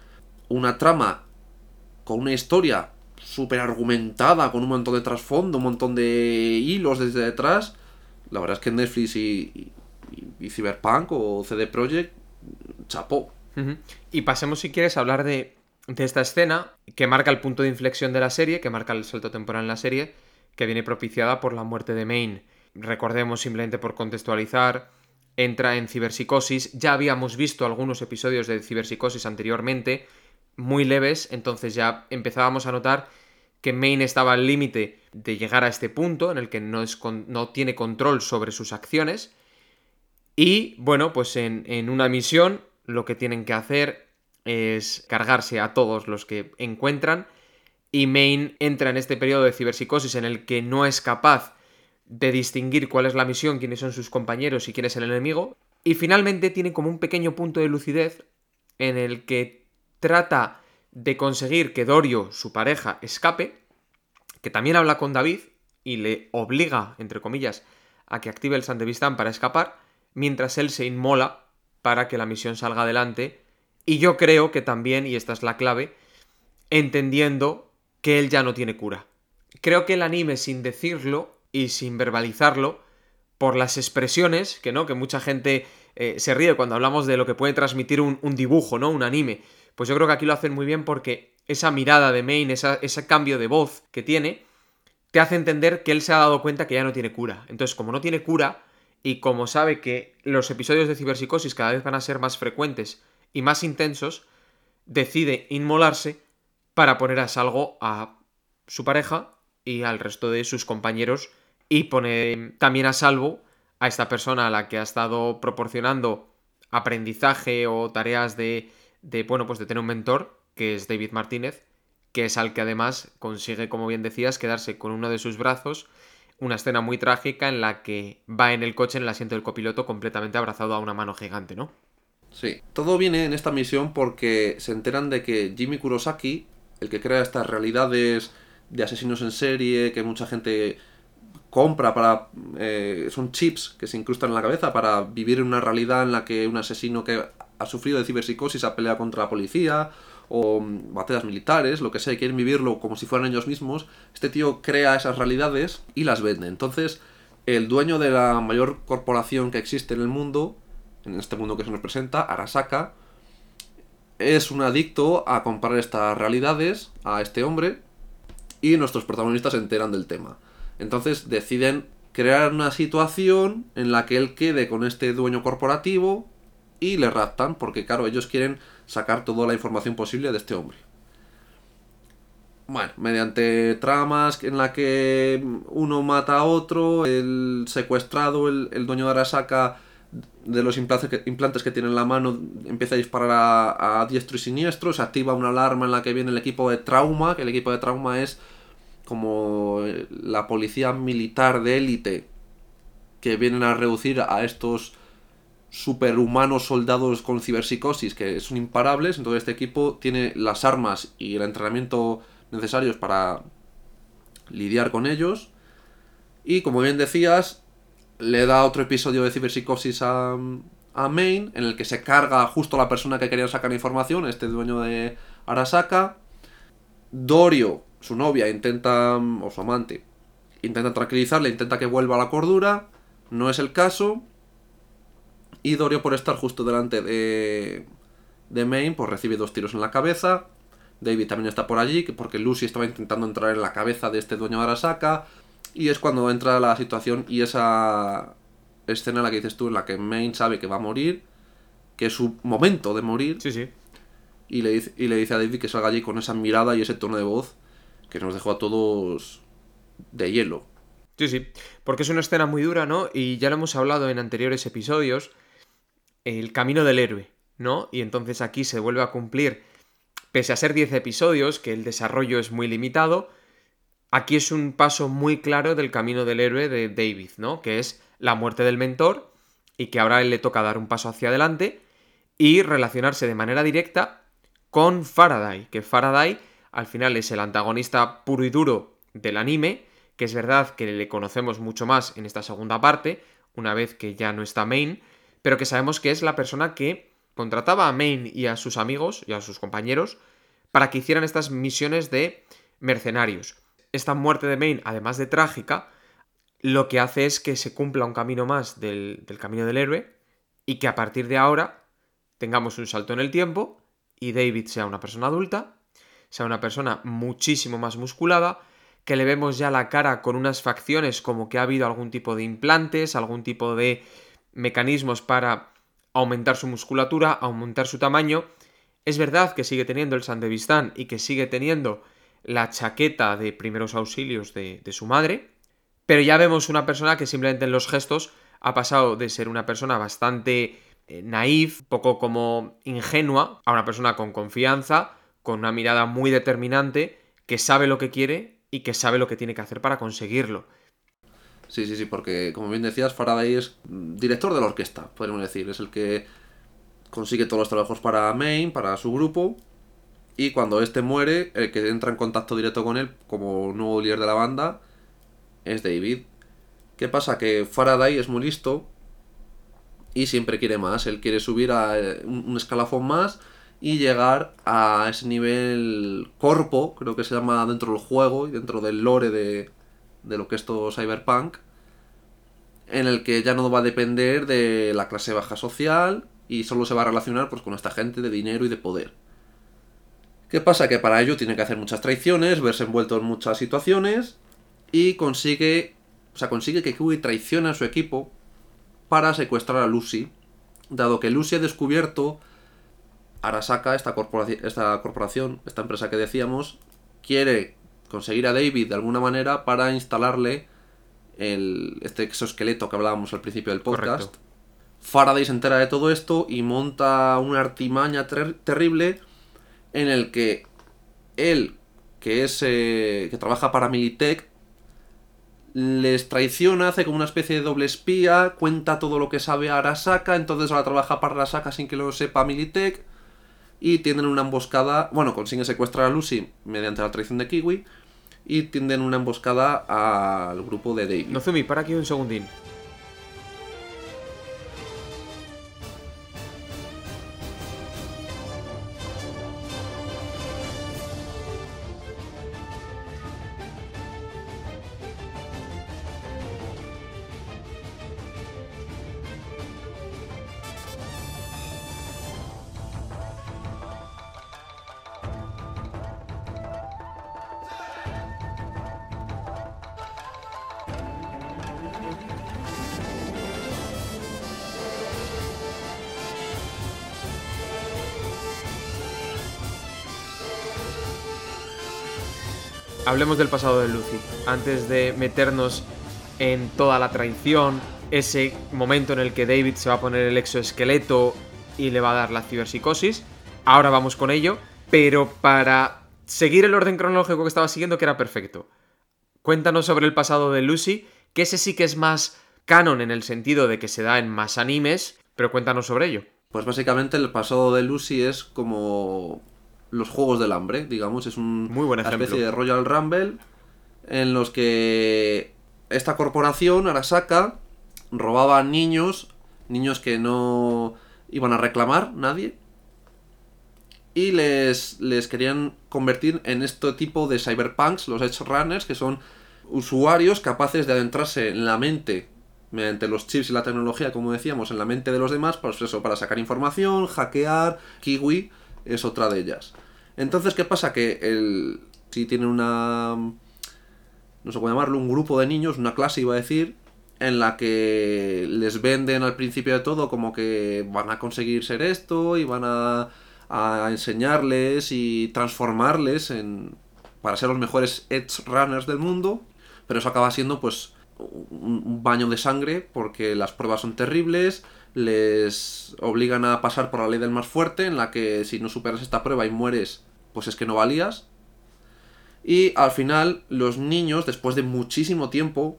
una trama con una historia súper argumentada, con un montón de trasfondo, un montón de hilos desde detrás. La verdad es que Netflix y, y, Cyberpunk o CD Projekt, chapó. Y pasemos, si quieres, a hablar de, de esta escena que marca el punto de inflexión de la serie, que marca el salto temporal en la serie, que viene propiciada por la muerte de Main. Recordemos simplemente por contextualizar, entra en ciberpsicosis. Ya habíamos visto algunos episodios de ciberpsicosis anteriormente, muy leves, entonces ya empezábamos a notar que Main estaba al límite de llegar a este punto en el que no, es no tiene control sobre sus acciones. Y bueno, pues en, en una misión lo que tienen que hacer es cargarse a todos los que encuentran. Y Main entra en este periodo de ciberpsicosis en el que no es capaz de distinguir cuál es la misión, quiénes son sus compañeros y quién es el enemigo. Y finalmente tiene como un pequeño punto de lucidez en el que trata de conseguir que Dorio, su pareja, escape, que también habla con David y le obliga, entre comillas, a que active el Santevistán para escapar, mientras él se inmola para que la misión salga adelante. Y yo creo que también, y esta es la clave, entendiendo que él ya no tiene cura. Creo que el anime, sin decirlo y sin verbalizarlo, por las expresiones, que no, que mucha gente eh, se ríe cuando hablamos de lo que puede transmitir un, un dibujo, ¿no? Un anime. Pues yo creo que aquí lo hacen muy bien porque esa mirada de Main, ese cambio de voz que tiene, te hace entender que él se ha dado cuenta que ya no tiene cura. Entonces, como no tiene cura, y como sabe que los episodios de ciberpsicosis cada vez van a ser más frecuentes y más intensos, decide inmolarse para poner a salvo a su pareja y al resto de sus compañeros y pone también a salvo a esta persona a la que ha estado proporcionando aprendizaje o tareas de de, bueno, pues de tener un mentor, que es David Martínez, que es al que además consigue, como bien decías, quedarse con uno de sus brazos. Una escena muy trágica en la que va en el coche en el asiento del copiloto completamente abrazado a una mano gigante, ¿no? Sí, todo viene en esta misión porque se enteran de que Jimmy Kurosaki, el que crea estas realidades de asesinos en serie que mucha gente compra para... Eh, son chips que se incrustan en la cabeza para vivir en una realidad en la que un asesino que ha sufrido de ciberpsicosis, ha peleado contra la policía o batallas militares, lo que sea, quieren vivirlo como si fueran ellos mismos, este tío crea esas realidades y las vende. Entonces, el dueño de la mayor corporación que existe en el mundo, en este mundo que se nos presenta, Arasaka, es un adicto a comprar estas realidades a este hombre y nuestros protagonistas se enteran del tema. Entonces deciden crear una situación en la que él quede con este dueño corporativo y le raptan porque, claro, ellos quieren sacar toda la información posible de este hombre. Bueno, mediante tramas en la que uno mata a otro, el secuestrado, el, dueño de Arasaka, de los implantes que, implantes que tiene en la mano, empieza a disparar a, diestro y siniestro, se activa una alarma en la que viene el equipo de trauma, que el equipo de trauma es como la policía militar de élite que vienen a reducir a estos superhumanos soldados con ciberpsicosis que son imparables, entonces este equipo tiene las armas y el entrenamiento necesarios para lidiar con ellos. Y como bien decías, le da otro episodio de ciberpsicosis a, a Main, en el que se carga justo a la persona que quería sacar información, este dueño de Arasaka. Dorio, su novia, intenta, o su amante, intenta tranquilizarle, intenta que vuelva a la cordura. No es el caso. Y Dorio, por estar justo delante de, de Main, pues recibe dos tiros en la cabeza. David también está por allí, porque Lucy estaba intentando entrar en la cabeza de este dueño de Arasaka. Y es cuando entra la situación y esa escena en la que dices tú, en la que Main sabe que va a morir, que es su momento de morir. Sí, sí. Y le, dice, y le dice a David que salga allí con esa mirada y ese tono de voz que nos dejó a todos de hielo. Sí, sí, porque es una escena muy dura, ¿no? Y ya lo hemos hablado en anteriores episodios, el camino del héroe, ¿no? Y entonces aquí se vuelve a cumplir, pese a ser 10 episodios, que el desarrollo es muy limitado, aquí es un paso muy claro del camino del héroe de David, ¿no? Que es la muerte del mentor y que ahora a él le toca dar un paso hacia adelante y relacionarse de manera directa con Faraday, que Faraday al final es el antagonista puro y duro del anime, que es verdad que le conocemos mucho más en esta segunda parte, una vez que ya no está Main, pero que sabemos que es la persona que contrataba a Main y a sus amigos y a sus compañeros para que hicieran estas misiones de mercenarios. Esta muerte de Main, además de trágica, lo que hace es que se cumpla un camino más del, del camino del héroe y que a partir de ahora tengamos un salto en el tiempo y David sea una persona adulta, sea una persona muchísimo más musculada, que le vemos ya la cara con unas facciones como que ha habido algún tipo de implantes, algún tipo de mecanismos para aumentar su musculatura, aumentar su tamaño. Es verdad que sigue teniendo el Sandevistán y que sigue teniendo la chaqueta de primeros auxilios de, su madre, pero ya vemos una persona que simplemente en los gestos ha pasado de ser una persona bastante eh, naif, poco como ingenua, a una persona con confianza, con una mirada muy determinante, que sabe lo que quiere y que sabe lo que tiene que hacer para conseguirlo. Sí, sí, sí, porque como bien decías, Faraday es director de la orquesta, podríamos decir. Es el que consigue todos los trabajos para Main, para su grupo. Y cuando este muere, el que entra en contacto directo con él como nuevo líder de la banda es David. ¿Qué pasa? Que Faraday es muy listo y siempre quiere más. Él quiere subir a eh, un escalafón más y llegar a ese nivel corpo, creo que se llama dentro del juego y dentro del lore de, de lo que es todo Cyberpunk, en el que ya no va a depender de la clase baja social y solo se va a relacionar pues, con esta gente de dinero y de poder. ¿Qué pasa? Que para ello tiene que hacer muchas traiciones, verse envuelto en muchas situaciones y consigue, o sea, consigue que Kiwi traicione a su equipo para secuestrar a Lucy, dado que Lucy ha descubierto Arasaka, esta, esta corporación, esta empresa que decíamos, quiere conseguir a David de alguna manera para instalarle el, este exoesqueleto que hablábamos al principio del podcast. Faraday se entera de todo esto y monta una artimaña terrible en el que él, que es eh, que trabaja para Militech, les traiciona, hace como una especie de doble espía, cuenta todo lo que sabe a Arasaka, entonces ahora trabaja para Arasaka sin que lo sepa Militech y tienen una emboscada, bueno, consiguen secuestrar a Lucy mediante la traición de Kiwi y tienden una emboscada al grupo de David. Nozumi, para aquí un segundín. Hablemos del pasado de Lucy. Antes de meternos en toda la traición, ese momento en el que David se va a poner el exoesqueleto y le va a dar la ciberpsicosis. Ahora vamos con ello, pero para seguir el orden cronológico que estaba siguiendo, que era perfecto. Cuéntanos sobre el pasado de Lucy, que ese sí que es más canon en el sentido de que se da en más animes, pero cuéntanos sobre ello. Pues básicamente el pasado de Lucy es como los Juegos del Hambre, digamos. Es un, Muy buen una especie de Royal Rumble en los que esta corporación, Arasaka, robaba niños, niños que no iban a reclamar nadie, y les, les querían convertir en este tipo de cyberpunks, los Edge Runners, que son usuarios capaces de adentrarse en la mente mediante los chips y la tecnología, como decíamos, en la mente de los demás, pues eso, para sacar información, hackear, kiwi, es otra de ellas. Entonces, ¿qué pasa? Que el, si tienen una... no sé cómo llamarlo, un grupo de niños, una clase iba a decir, en la que les venden al principio de todo como que van a conseguir ser esto y van a, a enseñarles y transformarles en, para ser los mejores edge runners del mundo, pero eso acaba siendo pues un baño de sangre porque las pruebas son terribles, les obligan a pasar por la ley del más fuerte, en la que si no superas esta prueba y mueres, pues es que no valías. Y al final los niños, después de muchísimo tiempo,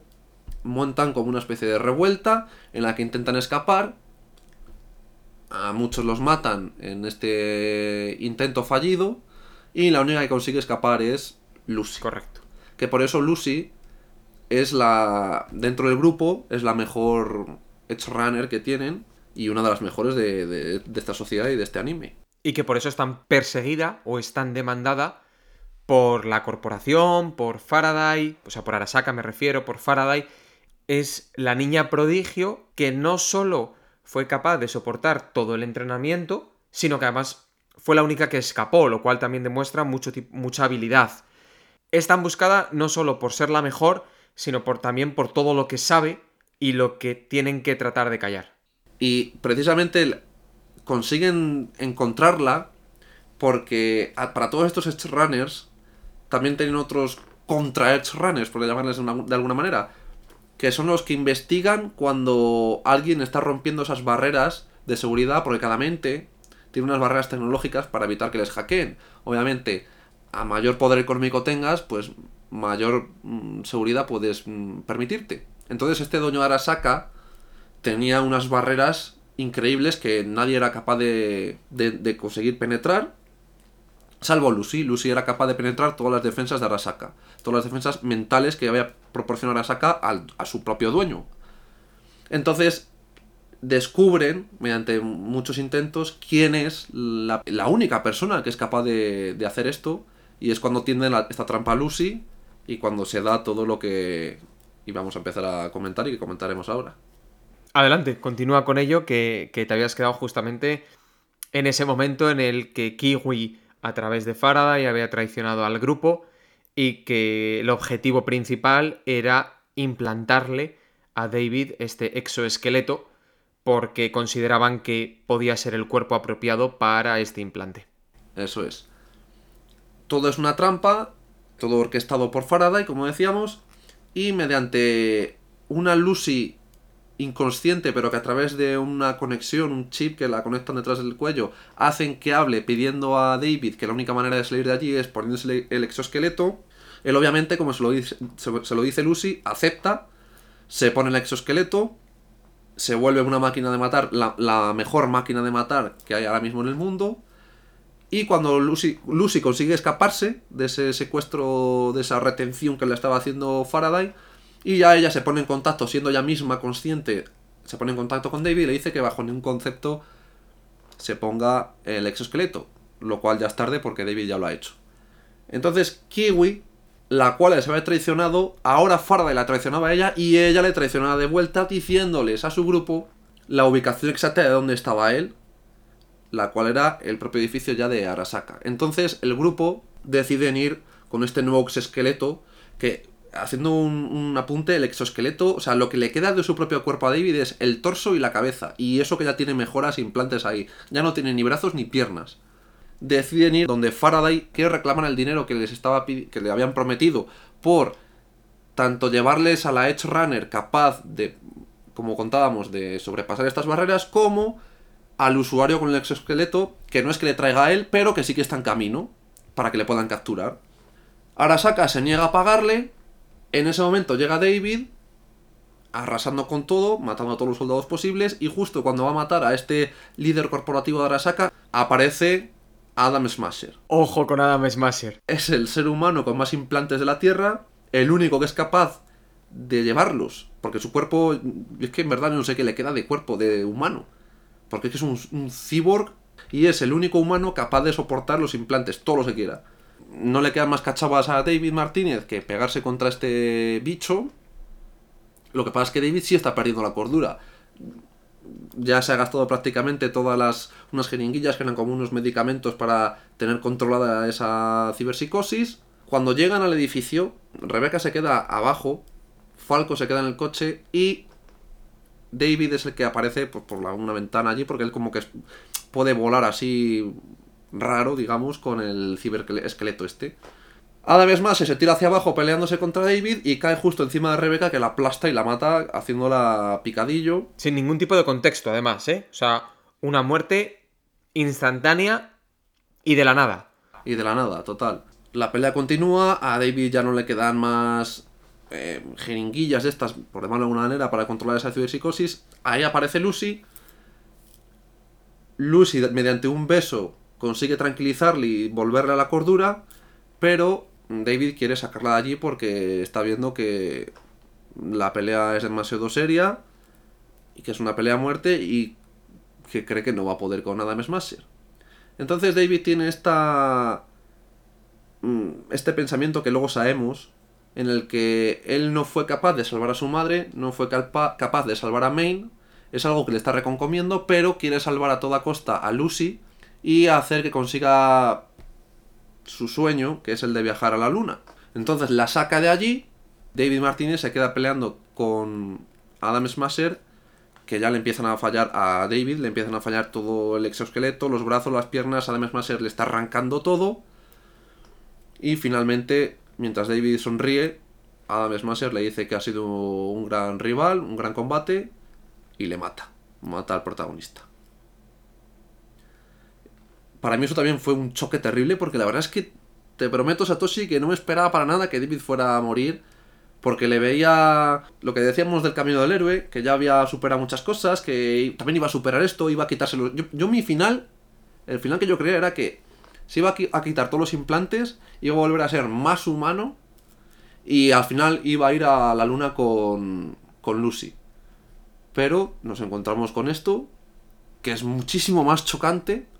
montan como una especie de revuelta en la que intentan escapar. A muchos los matan en este intento fallido. Y la única que consigue escapar es Lucy. Correcto. Que por eso Lucy es la. dentro del grupo, es la mejor Edge Runner que tienen y una de las mejores de, esta sociedad y de este anime. Y que por eso es tan perseguida o es tan demandada por la corporación, por Faraday, o sea, por Arasaka me refiero, por Faraday, es la niña prodigio que no solo fue capaz de soportar todo el entrenamiento, sino que además fue la única que escapó, lo cual también demuestra mucha habilidad. Es tan buscada no solo por ser la mejor, sino por, también por todo lo que sabe y lo que tienen que tratar de callar. Y precisamente consiguen encontrarla porque para todos estos Edge Runners también tienen otros contra Edge Runners, por llamarles de alguna manera, que son los que investigan cuando alguien está rompiendo esas barreras de seguridad, porque cada mente tiene unas barreras tecnológicas para evitar que les hackeen. Obviamente, a mayor poder económico tengas, pues mayor mm, seguridad puedes mm, permitirte. Entonces este doño Arasaka tenía unas barreras increíbles que nadie era capaz de, conseguir penetrar, salvo Lucy. Lucy era capaz de penetrar todas las defensas de Arasaka, todas las defensas mentales que había proporcionado Arasaka a su propio dueño. Entonces descubren, mediante muchos intentos, quién es la, única persona que es capaz de, de, hacer esto, y es cuando tienden esta trampa a Lucy y cuando se da todo lo que íbamos a empezar a comentar y que comentaremos ahora. Adelante, continúa con ello, que, te habías quedado justamente en ese momento en el que Kiwi, a través de Faraday, había traicionado al grupo y que el objetivo principal era implantarle a David este exoesqueleto porque consideraban que podía ser el cuerpo apropiado para este implante. Eso es. Todo es una trampa, todo orquestado por Faraday, como decíamos, y mediante una Lucy inconsciente, pero que a través de una conexión, un chip que la conectan detrás del cuello, hacen que hable pidiendo a David que la única manera de salir de allí es poniéndose el exoesqueleto. Él obviamente, como se lo dice, se, lo dice Lucy, acepta, se pone el exoesqueleto, se vuelve una máquina de matar, la, la, mejor máquina de matar que hay ahora mismo en el mundo. Y cuando Lucy, Lucy consigue escaparse de ese secuestro, de esa retención que le estaba haciendo Faraday, y ya ella se pone en contacto, siendo ella misma consciente, se pone en contacto con David y le dice que bajo ningún concepto se ponga el exoesqueleto, lo cual ya es tarde porque David ya lo ha hecho. Entonces Kiwi, la cual se había traicionado, ahora Faraday la traicionaba a ella y ella le traicionaba de vuelta diciéndoles a su grupo la ubicación exacta de dónde estaba él, la cual era el propio edificio ya de Arasaka. Entonces el grupo deciden ir con este nuevo exoesqueleto que haciendo un, apunte, el exoesqueleto, o sea, lo que le queda de su propio cuerpo a David es el torso y la cabeza. Y eso que ya tiene mejoras, implantes ahí. Ya no tiene ni brazos ni piernas. Deciden ir donde Faraday, que reclaman el dinero que les estaba que le habían prometido por tanto llevarles a la Edge Runner capaz de, como contábamos, de sobrepasar estas barreras, como al usuario con el exoesqueleto, que no es que le traiga a él, pero que sí que está en camino, para que le puedan capturar. Arasaka se niega a pagarle, en ese momento llega David, arrasando con todo, matando a todos los soldados posibles, y justo cuando va a matar a este líder corporativo de Arasaka, aparece Adam Smasher. Ojo con Adam Smasher. Es el ser humano con más implantes de la Tierra, el único que es capaz de llevarlos, porque su cuerpo, es que en verdad no sé qué le queda de cuerpo de humano, porque es que es un, un cyborg y es el único humano capaz de soportar los implantes, todo lo que quiera no le quedan más cachabas a David Martínez que pegarse contra este bicho. Lo que pasa es que David sí está perdiendo la cordura. Ya se ha gastado prácticamente todas las. unas jeringuillas que eran como unos medicamentos para tener controlada esa ciberpsicosis. Cuando llegan al edificio, Rebeca se queda abajo, Falco se queda en el coche y David es el que aparece pues, por la, una ventana allí porque él como que puede volar así raro, digamos, con el ciberesqueleto este. Adam más se tira hacia abajo peleándose contra David y cae justo encima de Rebeca que la aplasta y la mata haciéndola picadillo. Sin ningún tipo de contexto, además, ¿eh? O sea, una muerte instantánea y de la nada. Y de la nada, total. La pelea continúa, a David ya no le quedan más eh, jeringuillas de estas, por llamarlo de alguna manera, para controlar esa ciberpsicosis. Ahí aparece Lucy. Lucy, mediante un beso, consigue tranquilizarle y volverle a la cordura, pero David quiere sacarla de allí porque está viendo que la pelea es demasiado seria y que es una pelea a muerte y que cree que no va a poder con Adam Smasher. Entonces David tiene esta mm, este pensamiento que luego sabemos en el que él no fue capaz de salvar a su madre, no fue capaz de salvar a Maine, es algo que le está reconcomiendo, pero quiere salvar a toda costa a Lucy, y hacer que consiga su sueño, que es el de viajar a la luna. Entonces la saca de allí, David Martínez se queda peleando con Adam Smasher que ya le empiezan a fallar a David, le empiezan a fallar todo el exoesqueleto, los brazos, las piernas, además Masser le está arrancando todo. Y finalmente, mientras David sonríe, Adam Smasher le dice que ha sido un gran rival, un gran combate, y le mata. Mata al protagonista. Para mí eso también fue un choque terrible, porque la verdad es que te prometo, Satoshi, que no me esperaba para nada que David fuera a morir, porque le veía lo que decíamos del camino del héroe, que ya había superado muchas cosas, que también iba a superar esto, iba a quitárselo. Yo, yo mi final, el final que yo creía era que se iba a quitar todos los implantes, iba a volver a ser más humano y al final iba a ir a la luna con, con Lucy. Pero nos encontramos con esto, que es muchísimo más chocante.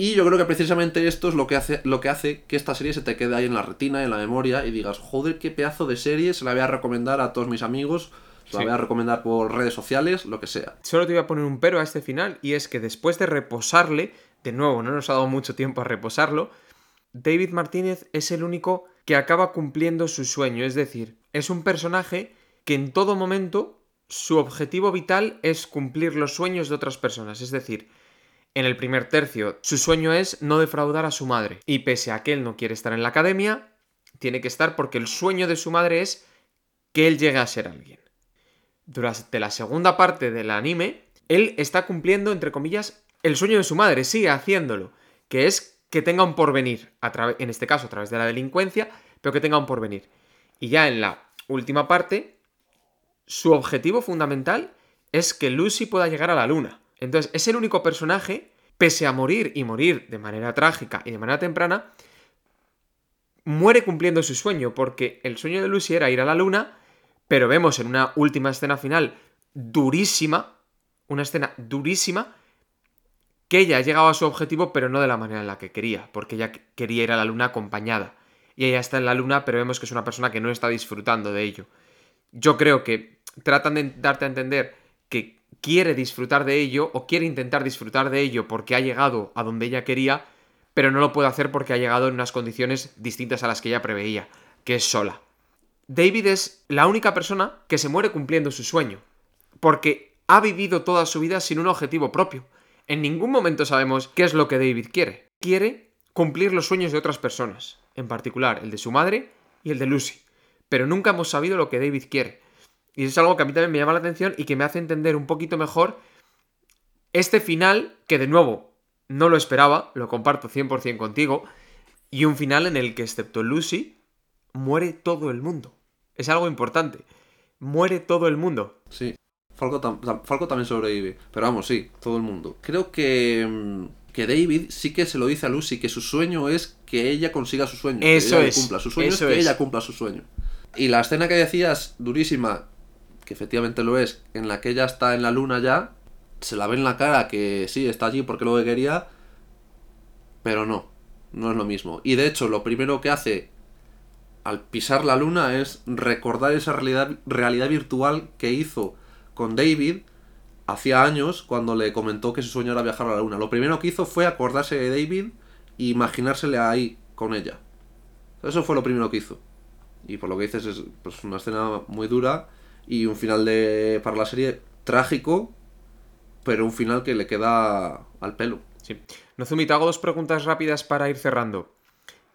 Y yo creo que precisamente esto es lo que hace, lo que, hace que esta serie se te quede ahí en la retina, en la memoria, y digas, joder, qué pedazo de serie, se la voy a recomendar a todos mis amigos, se la voy a recomendar por redes sociales, lo que sea. Solo te voy a poner un pero a este final, y es que después de reposarle, de nuevo, no nos ha dado mucho tiempo a reposarlo, David Martínez es el único que acaba cumpliendo su sueño, es decir, es un personaje que en todo momento su objetivo vital es cumplir los sueños de otras personas, es decir, en el primer tercio su sueño es no defraudar a su madre, y pese a que él no quiere estar en la academia, tiene que estar porque el sueño de su madre es que él llegue a ser alguien. Durante la segunda parte del anime, él está cumpliendo, entre comillas, el sueño de su madre, sigue haciéndolo, que es que tenga un porvenir, en este caso a través de la delincuencia, pero que tenga un porvenir. Y ya en la última parte, su objetivo fundamental es que Lucy pueda llegar a la luna. Entonces, es el único personaje, pese a morir y morir de manera trágica y de manera temprana, muere cumpliendo su sueño, porque el sueño de Lucy era ir a la luna, pero vemos en una última escena final durísima, una escena durísima, que ella ha llegado a su objetivo, pero no de la manera en la que quería, porque ella quería ir a la luna acompañada. Y ella está en la luna, pero vemos que es una persona que no está disfrutando de ello. Yo creo que tratan de darte a entender que quiere disfrutar de ello o quiere intentar disfrutar de ello porque ha llegado a donde ella quería, pero no lo puede hacer porque ha llegado en unas condiciones distintas a las que ella preveía, que es sola. David es la única persona que se muere cumpliendo su sueño, porque ha vivido toda su vida sin un objetivo propio. En ningún momento sabemos qué es lo que David quiere. Quiere cumplir los sueños de otras personas, en particular el de su madre y el de Lucy. Pero nunca hemos sabido lo que David quiere. Y eso es algo que a mí también me llama la atención y que me hace entender un poquito mejor este final, que de nuevo no lo esperaba, lo comparto 100% contigo, y un final en el que, excepto Lucy, muere todo el mundo. Es algo importante. Muere todo el mundo. Sí. Falco, también sobrevive. Pero vamos, sí, todo el mundo. Creo que, mm, que David sí que se lo dice a Lucy, que su sueño es que ella consiga su sueño. Eso que ella es. Cumpla su sueño eso es que es. ella cumpla su sueño. Y la escena que decías, durísima, que efectivamente lo es, en la que ella está en la luna ya, se la ve en la cara que sí, está allí porque lo que quería, pero no, no es lo mismo. Y de hecho, lo primero que hace al pisar la luna es recordar esa realidad, realidad virtual que hizo con David hacía años cuando le comentó que su sueño era viajar a la luna. Lo primero que hizo fue acordarse de David e imaginársele ahí con ella. Eso fue lo primero que hizo. Y por lo que dices es pues, una escena muy dura y un final de para la serie trágico, pero un final que le queda al pelo. Sí. Nozumi, te hago dos preguntas rápidas para ir cerrando.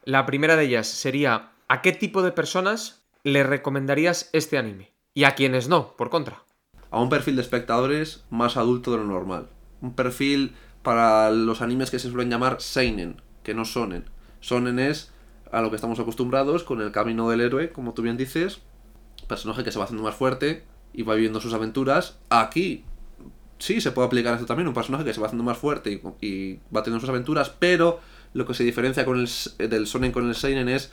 La primera de ellas sería, ¿a qué tipo de personas le recomendarías este anime? Y a quienes no, por contra. A un perfil de espectadores más adulto de lo normal. Un perfil para los animes que se suelen llamar Seinen, que no Sonen. Sonen es a lo que estamos acostumbrados con el camino del héroe, como tú bien dices. Personaje que se va haciendo más fuerte y va viviendo sus aventuras. Aquí sí se puede aplicar esto también, un personaje que se va haciendo más fuerte y, y va teniendo sus aventuras, pero lo que se diferencia con el, del Sonen con el Seinen es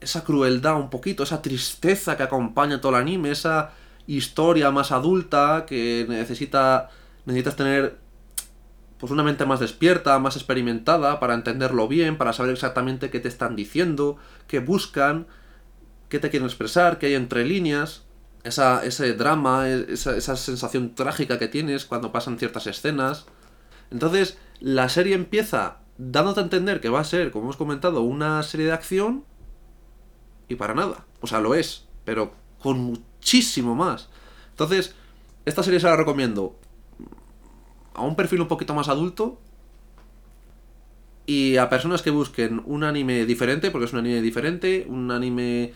esa crueldad un poquito, esa tristeza que acompaña todo el anime, esa historia más adulta que necesita necesitas tener pues una mente más despierta, más experimentada para entenderlo bien, para saber exactamente qué te están diciendo, qué buscan, qué te quieren expresar, qué hay entre líneas, esa, ese drama, esa, esa sensación trágica que tienes cuando pasan ciertas escenas. Entonces, la serie empieza dándote a entender que va a ser, como hemos comentado, una serie de acción y para nada. O sea, lo es, pero con muchísimo más. Entonces, Esta serie se la recomiendo a un perfil un poquito más adulto y a personas que busquen un anime diferente, porque es un anime diferente, un anime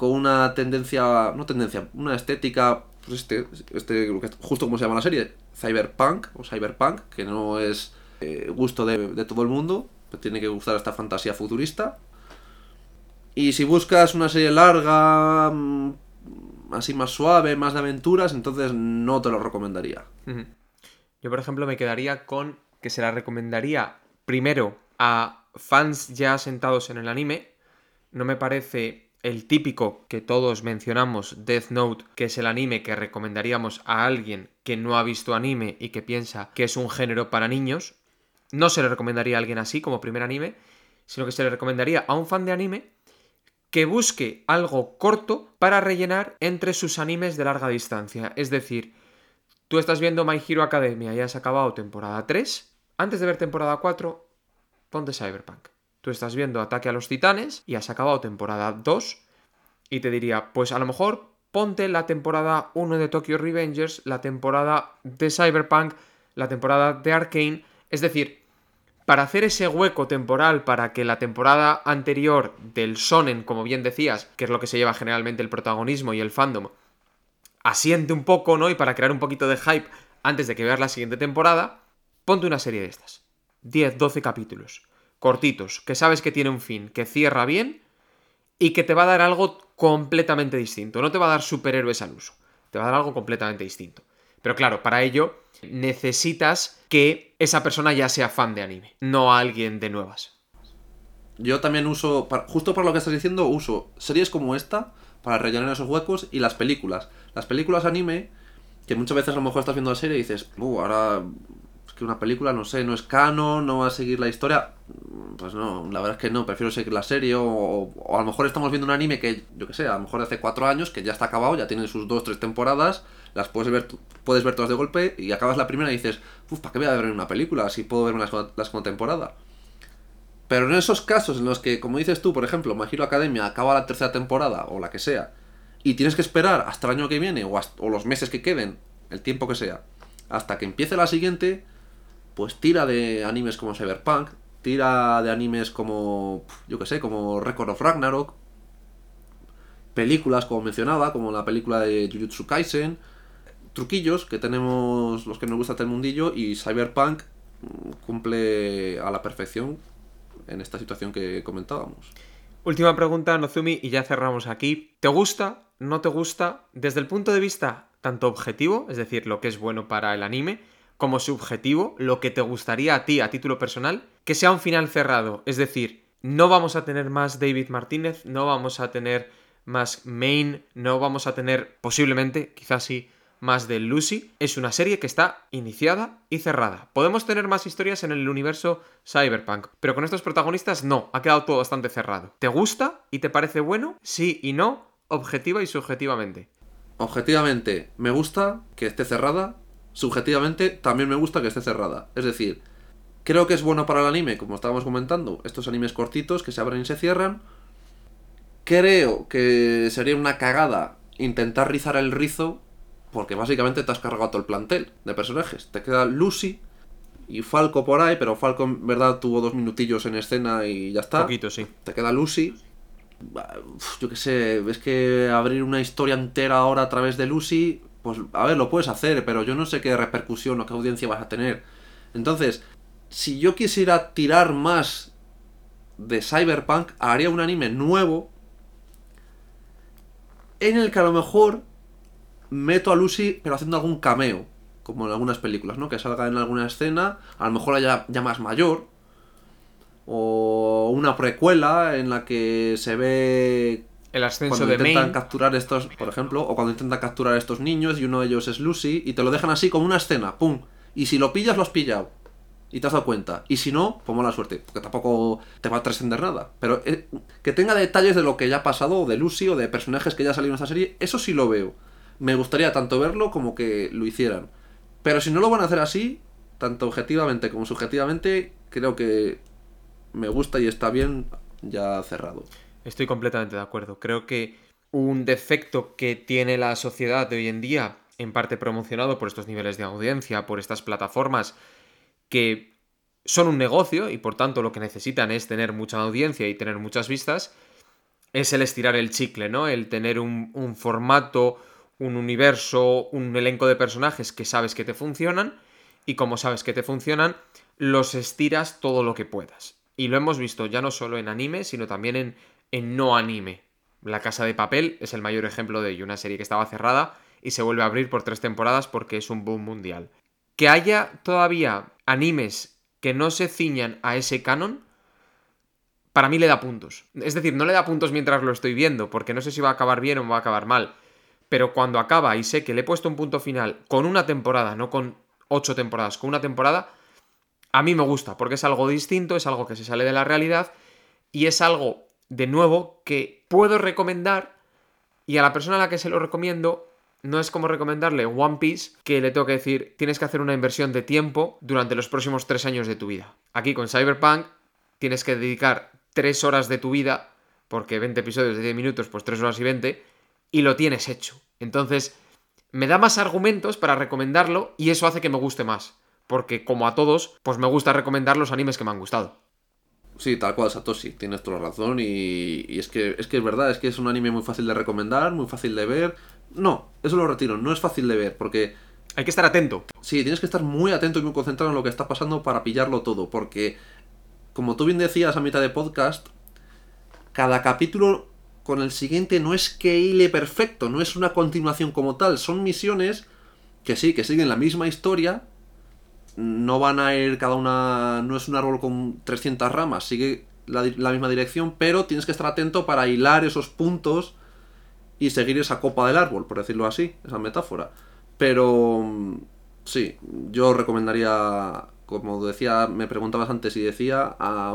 con una tendencia, no tendencia, una estética, pues este, este justo como se llama la serie, cyberpunk o cyberpunk, que no es eh, gusto de, de, todo el mundo, pues tiene que gustar esta fantasía futurista. Y si buscas una serie larga, mm, así más suave, más de aventuras, entonces no te lo recomendaría. Yo, por ejemplo, me quedaría con que se la recomendaría primero a fans ya sentados en el anime. No me parece el típico que todos mencionamos, Death Note, que es el anime que recomendaríamos a alguien que no ha visto anime y que piensa que es un género para niños. No se le recomendaría a alguien así como primer anime, sino que se le recomendaría a un fan de anime que busque algo corto para rellenar entre sus animes de larga distancia. Es decir, tú estás viendo My Hero Academia y has acabado temporada 3, antes de ver temporada 4, ponte Cyberpunk. Tú estás viendo Ataque a los Titanes y has acabado temporada 2 y te diría, pues a lo mejor ponte la temporada 1 de Tokyo Revengers, la temporada de Cyberpunk, la temporada de Arkane, es decir, para hacer ese hueco temporal para que la temporada anterior del Sonen, como bien decías, que es lo que se lleva generalmente el protagonismo y el fandom, asiente un poco, ¿no? Y para crear un poquito de hype antes de que veas la siguiente temporada, ponte una serie de estas. 10, 12 capítulos, cortitos, que sabes que tiene un fin, que cierra bien y que te va a dar algo completamente distinto. No te va a dar superhéroes al uso, te va a dar algo completamente distinto. Pero claro, para ello necesitas que esa persona ya sea fan de anime, no alguien de nuevas. Yo también uso, justo por lo que estás diciendo, uso series como esta para rellenar esos huecos y las películas. Las películas anime, que muchas veces a lo mejor estás viendo la serie y dices, uh, ahora que una película, no sé, no es canon, no va a seguir la historia. Pues no, la verdad es que no, prefiero seguir la serie o, a lo mejor estamos viendo un anime que, yo que sé, a lo mejor hace cuatro años, que ya está acabado, ya tiene sus dos, tres temporadas las puedes ver, puedes ver todas de golpe y acabas la primera y dices, uff, ¿para qué voy a ver una película si puedo ver la, la segunda temporada? Pero en esos casos en los que, como dices tú, por ejemplo, My Hero Academia acaba la tercera temporada o la que sea, y tienes que esperar hasta el año que viene o, o los meses que queden, el tiempo que sea, hasta que empiece la siguiente, pues tira de animes como Cyberpunk, tira de animes como, yo que sé, como Record of Ragnarok, películas como mencionaba, como la película de Jujutsu Kaisen, truquillos que tenemos los que nos gusta el mundillo y Cyberpunk mm, cumple a la perfección en esta situación que comentábamos. Última pregunta, Nozumi, y ya cerramos aquí. ¿Te gusta? ¿No te gusta? Desde el punto de vista tanto objetivo, es decir, lo que es bueno para el anime, como subjetivo, lo que te gustaría a ti a título personal, que sea un final cerrado. Es decir, no vamos a tener más David Martínez, no vamos a tener más Main, no vamos a tener posiblemente, quizás sí, más de Lucy, es una serie que está iniciada y cerrada. Podemos tener más historias en el universo cyberpunk, pero con estos protagonistas no, ha quedado todo bastante cerrado. ¿Te gusta y te parece bueno? Sí y no, objetiva y subjetivamente. Objetivamente, me gusta que esté cerrada, subjetivamente también me gusta que esté cerrada. Es decir, creo que es bueno para el anime, como estábamos comentando, estos animes cortitos que se abren y se cierran. Creo que sería una cagada intentar rizar el rizo porque básicamente te has cargado todo el plantel de personajes. Te queda Lucy y Falco por ahí, pero Falco en verdad tuvo dos minutillos en escena y ya está. Poquito, sí. Te queda Lucy. Yo qué sé, ves que abrir una historia entera ahora a través de Lucy, pues a ver, lo puedes hacer, pero yo no sé qué repercusión o qué audiencia vas a tener. Entonces, si yo quisiera tirar más de Cyberpunk, haría un anime nuevo en el que a lo mejor meto a Lucy, pero haciendo algún cameo, como en algunas películas, ¿no? Que salga en alguna escena, a lo mejor haya ya más mayor, o una precuela en la que se ve el ascenso cuando de intentan capturar estos, por ejemplo, o cuando intentan capturar a estos niños y uno de ellos es Lucy y te lo dejan así como una escena, pum. Y si lo pillas, lo has pillado. Y te has dado cuenta. Y si no, pues mala suerte. Porque tampoco te va a trascender nada. Pero eh, que tenga detalles de lo que ya ha pasado, o de Lucy, o de personajes que ya salido en esta serie, eso sí lo veo me gustaría tanto verlo como que lo hicieran. Pero si no lo van a hacer así, tanto objetivamente como subjetivamente, creo que me gusta y está bien ya cerrado. Estoy completamente de acuerdo. Creo que un defecto que tiene la sociedad de hoy en día en parte promocionado por estos niveles de audiencia, por estas plataformas que son un negocio y por tanto lo que necesitan es tener mucha audiencia y tener muchas vistas, es el estirar el chicle, ¿no? El tener un, un formato, un universo, un elenco de personajes que sabes que te funcionan y como sabes que te funcionan, los estiras todo lo que puedas. Y lo hemos visto ya no solo en anime, sino también en, en no anime. La Casa de Papel es el mayor ejemplo de ello, una serie que estaba cerrada y se vuelve a abrir por tres temporadas porque es un boom mundial. Que haya todavía animes que no se ciñan a ese canon, para mí le da puntos. Es decir, no le da puntos mientras lo estoy viendo, porque no sé si va a acabar bien o va a acabar mal. Pero cuando acaba y sé que le he puesto un punto final con una temporada, no con ocho temporadas, con una temporada, a mí me gusta, porque es algo distinto, es algo que se sale de la realidad y es algo, de nuevo, que puedo recomendar y a la persona a la que se lo recomiendo no es como recomendarle One Piece que le tengo que decir tienes que hacer una inversión de tiempo durante los próximos tres años de tu vida. Aquí con Cyberpunk tienes que dedicar tres horas de tu vida, porque 20 episodios de 10 minutos, pues tres horas y 20, y lo tienes hecho. Entonces, me da más argumentos para recomendarlo y eso hace que me guste más. Porque como a todos, pues me gusta recomendar los animes que me han gustado. Sí, tal cual, Satoshi, tienes toda la razón y, y, es, que, es que es verdad, es que es un anime muy fácil de recomendar, muy fácil de ver. No, eso lo retiro, no es fácil de ver porque... Hay que estar atento. Sí, tienes que estar muy atento y muy concentrado en lo que está pasando para pillarlo todo, porque, como tú bien decías a mitad de podcast, cada capítulo con el siguiente no es que hile perfecto, no es una continuación como tal, son misiones que sí, que siguen la misma historia, no van a ir cada una, no es un árbol con 300 ramas, sigue la, la misma dirección, pero tienes que estar atento para hilar esos puntos y seguir esa copa del árbol, por decirlo así, esa metáfora. Pero sí, yo recomendaría, como decía, me preguntabas antes y decía, a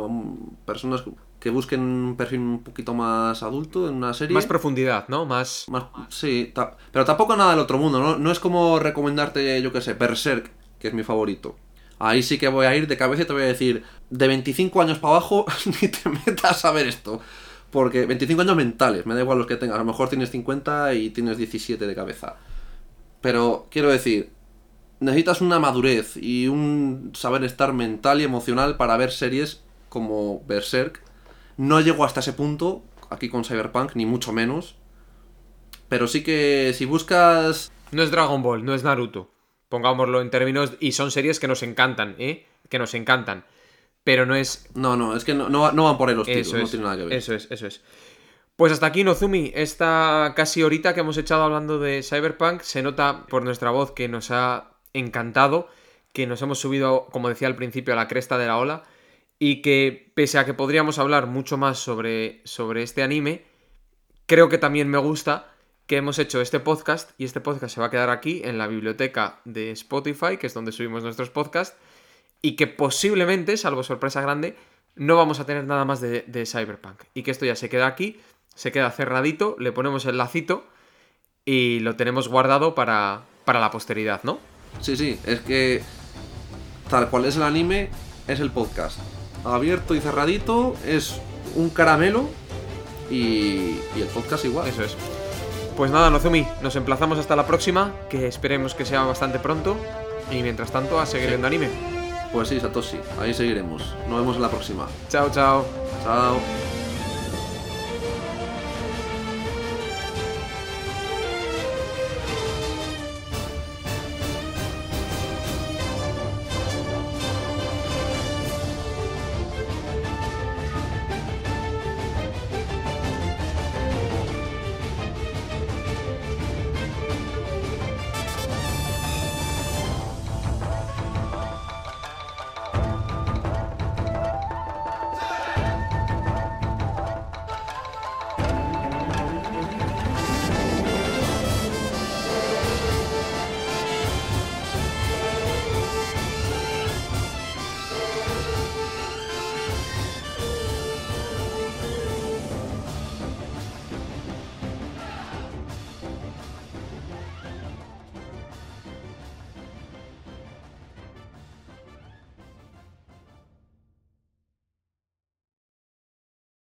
personas que busquen un perfil un poquito más adulto en una serie. Más profundidad, ¿no? Más... más sí, ta pero tampoco nada del otro mundo, ¿no? No es como recomendarte, yo qué sé, Berserk, que es mi favorito. Ahí sí que voy a ir de cabeza y te voy a decir, de 25 años para abajo, ni te metas a ver esto. Porque 25 años mentales, me da igual los que tengas. A lo mejor tienes 50 y tienes 17 de cabeza. Pero quiero decir, necesitas una madurez y un saber estar mental y emocional para ver series como Berserk. No llego hasta ese punto aquí con Cyberpunk, ni mucho menos. Pero sí que si buscas... No es Dragon Ball, no es Naruto. Pongámoslo en términos... Y son series que nos encantan, ¿eh? Que nos encantan pero no es... No, no, es que no, no, no van por ahí los eso no tiene nada que ver. Eso es, eso es. Pues hasta aquí, Nozumi, esta casi horita que hemos echado hablando de Cyberpunk, se nota por nuestra voz que nos ha encantado, que nos hemos subido, como decía al principio, a la cresta de la ola, y que pese a que podríamos hablar mucho más sobre, sobre este anime, creo que también me gusta que hemos hecho este podcast, y este podcast se va a quedar aquí en la biblioteca de Spotify, que es donde subimos nuestros podcasts, y que posiblemente, salvo sorpresa grande, no vamos a tener nada más de, de, Cyberpunk. Y que esto ya se queda aquí, se queda cerradito, le ponemos el lacito y lo tenemos guardado para, para la posteridad, ¿no? Sí, sí, es que tal cual es el anime, es el podcast. Abierto y cerradito, es un caramelo y, y el podcast igual. Eso es. Pues nada, Nozumi, nos emplazamos hasta la próxima, que esperemos que sea bastante pronto. Y mientras tanto, a seguir sí. viendo anime. Pues sí, Satoshi, ahí seguiremos. Nos vemos en la próxima. Chao, chao. Chao.